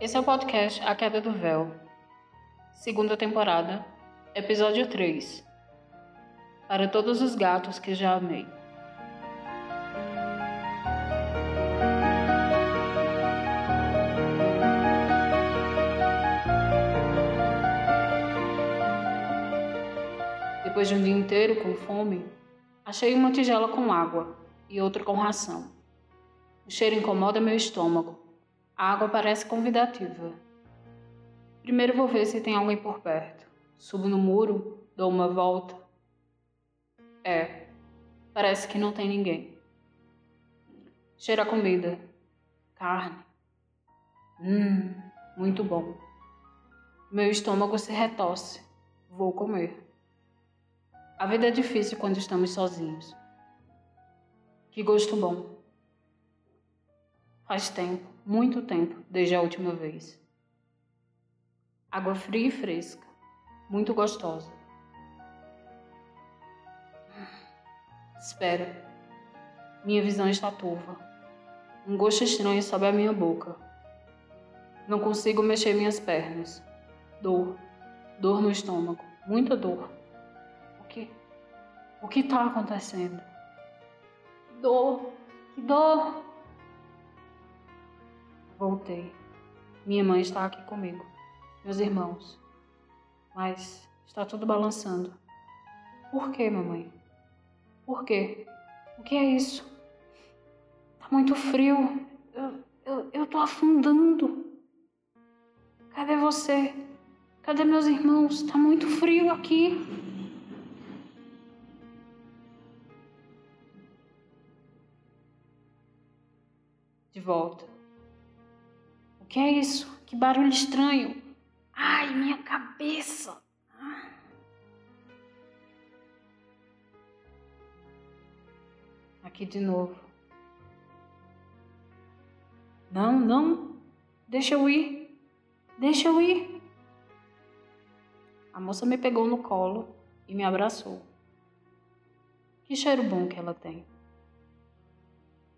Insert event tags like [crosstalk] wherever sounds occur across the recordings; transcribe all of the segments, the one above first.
Esse é o podcast A Queda do Véu, segunda temporada, episódio 3. Para todos os gatos que já amei. Depois de um dia inteiro com fome, achei uma tigela com água e outra com ração. O cheiro incomoda meu estômago. A água parece convidativa. Primeiro vou ver se tem alguém por perto. Subo no muro, dou uma volta. É, parece que não tem ninguém. Cheira a comida. Carne. Hum, muito bom. Meu estômago se retorce. Vou comer. A vida é difícil quando estamos sozinhos. Que gosto bom. Faz tempo, muito tempo, desde a última vez. Água fria e fresca, muito gostosa. Espera. Minha visão está turva. Um gosto estranho sobe a minha boca. Não consigo mexer minhas pernas. Dor. Dor no estômago. Muita dor. O que está acontecendo? Dor, que dor! Voltei. Minha mãe está aqui comigo, meus irmãos. Mas está tudo balançando. Por que, mamãe? Por quê? O que é isso? Tá muito frio. Eu, eu, eu tô afundando. Cadê você? Cadê meus irmãos? Tá muito frio aqui. de volta. Que é isso? Que barulho estranho! Ai, minha cabeça! Aqui de novo. Não, não. Deixa eu ir. Deixa eu ir. A moça me pegou no colo e me abraçou. Que cheiro bom que ela tem.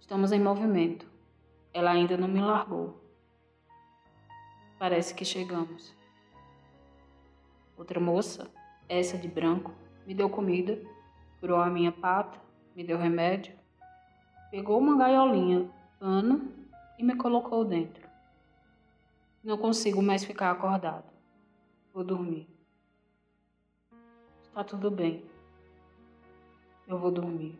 Estamos em movimento. Ela ainda não me largou. Parece que chegamos. Outra moça, essa de branco, me deu comida, curou a minha pata, me deu remédio, pegou uma gaiolinha, pano e me colocou dentro. Não consigo mais ficar acordado. Vou dormir. Está tudo bem. Eu vou dormir.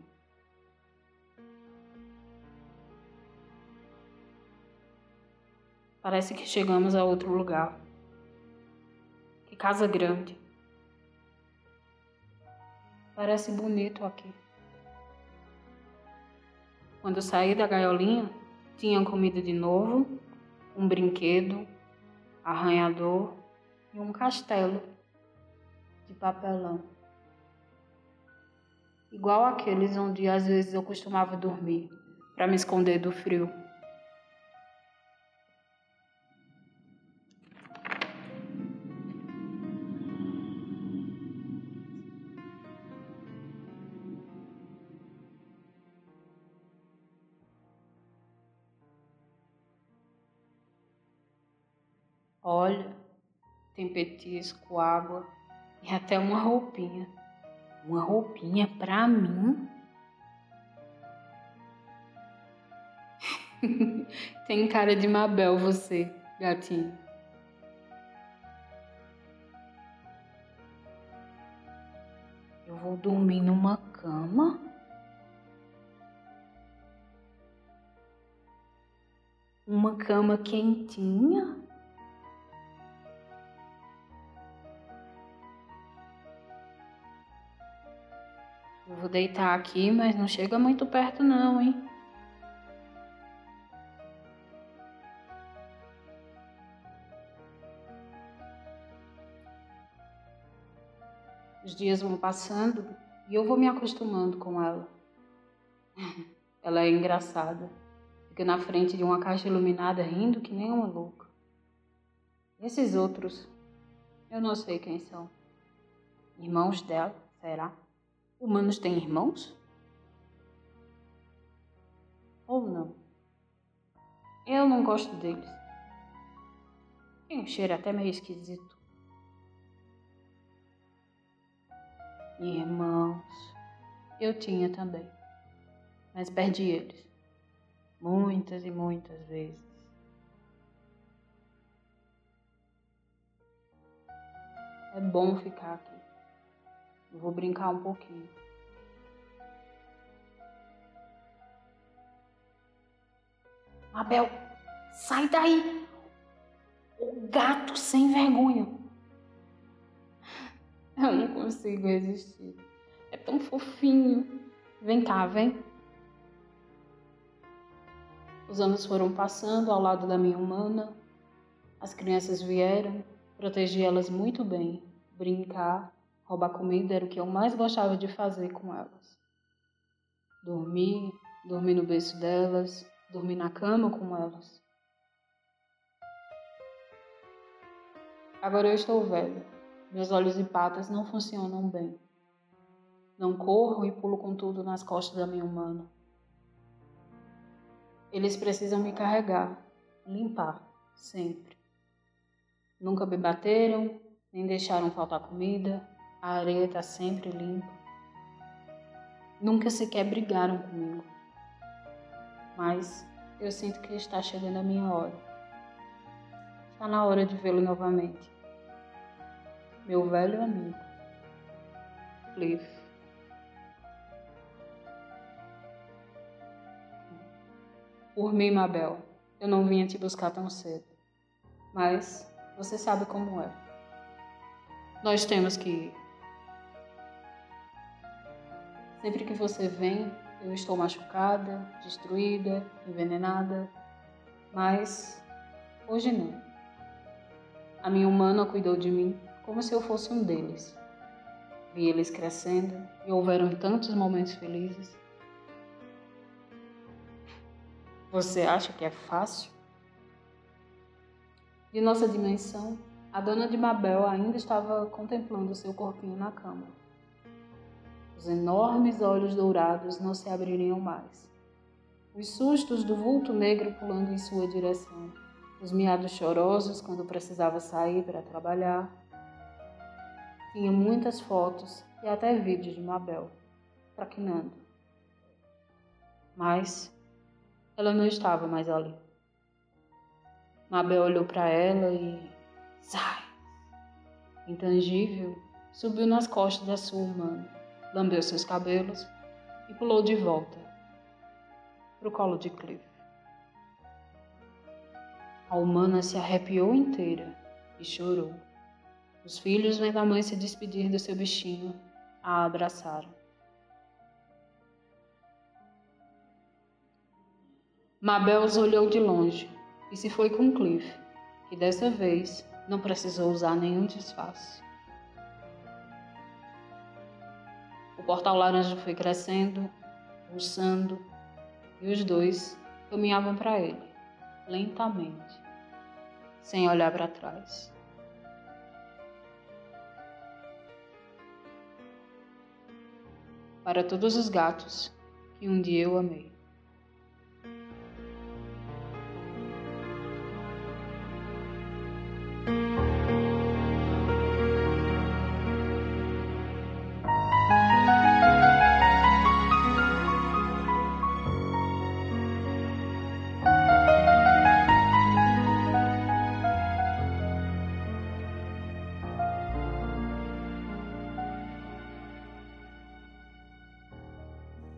Parece que chegamos a outro lugar. Que casa grande. Parece bonito aqui. Quando saí da gaiolinha, tinham comida de novo, um brinquedo, arranhador e um castelo de papelão. Igual aqueles onde às vezes eu costumava dormir para me esconder do frio. Petisco, água e até uma roupinha. Uma roupinha pra mim? [laughs] tem cara de Mabel você, gatinho. Eu vou dormir numa cama? Uma cama quentinha? Vou deitar aqui, mas não chega muito perto não, hein? Os dias vão passando e eu vou me acostumando com ela. [laughs] Ela é engraçada. Fica na frente de uma caixa iluminada rindo que nem uma louca. Esses outros, eu não sei quem são. Irmãos dela, será? Humanos têm irmãos? Ou não? Eu não gosto deles. Tem um cheiro até meio esquisito. Irmãos, eu tinha também, mas perdi eles muitas e muitas vezes. É bom ficar aqui. Eu vou brincar um pouquinho. Abel, sai daí! O gato sem vergonha. Eu não consigo resistir. É tão fofinho. Vem cá, vem. Os anos foram passando ao lado da minha humana. As crianças vieram, protegi elas muito bem. Brincar, roubar comida era o que eu mais gostava de fazer com elas. Dormir, dormir no berço delas, dormir na cama com elas. Agora eu estou velho. Meus olhos e patas não funcionam bem. Não corro e pulo com tudo nas costas da minha humana. Eles precisam me carregar, limpar, sempre. Nunca me bateram, nem deixaram faltar comida, a areia está sempre limpa. Nunca sequer brigaram comigo mas eu sinto que está chegando a minha hora. Está na hora de vê-lo novamente. Meu velho amigo, Cliff. Por mim, Mabel, eu não vinha te buscar tão cedo. Mas você sabe como é. Nós temos que ir. Sempre que você vem, eu estou machucada, destruída, envenenada, mas hoje não. A minha humana cuidou de mim como se eu fosse um deles. Vi eles crescendo e houveram tantos momentos felizes. Você acha que é fácil? De nossa dimensão, a dona de Mabel ainda estava contemplando seu corpinho na cama. Os enormes olhos dourados não se abririam mais. Os sustos do vulto negro pulando em sua direção. Os miados chorosos quando precisava sair para trabalhar. Tinha muitas fotos e até vídeos de Mabel, traquinando. Mas ela não estava mais ali. Mabel olhou para ela e. Sai! Intangível, subiu nas costas da sua humana lambeu seus cabelos e pulou de volta para o colo de Cliff. A humana se arrepiou inteira e chorou. Os filhos, vendo a mãe se despedir do seu bichinho, a abraçaram. Mabel os olhou de longe e se foi com Cliff, que dessa vez não precisou usar nenhum disfarce. Portal laranja foi crescendo, pulsando, e os dois caminhavam para ele, lentamente, sem olhar para trás. Para todos os gatos que um dia eu amei.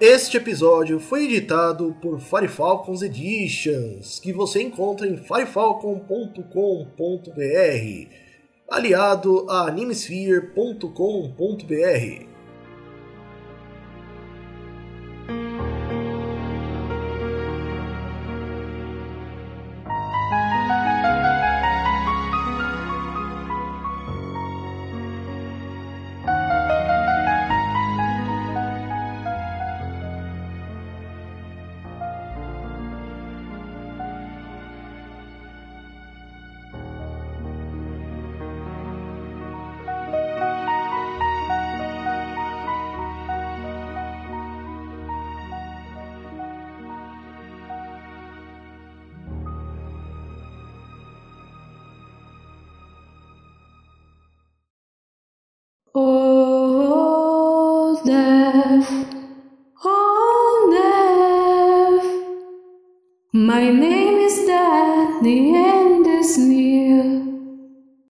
Este episódio foi editado por Firefalcons Editions, que você encontra em firefalcon.com.br, aliado a animesphere.com.br.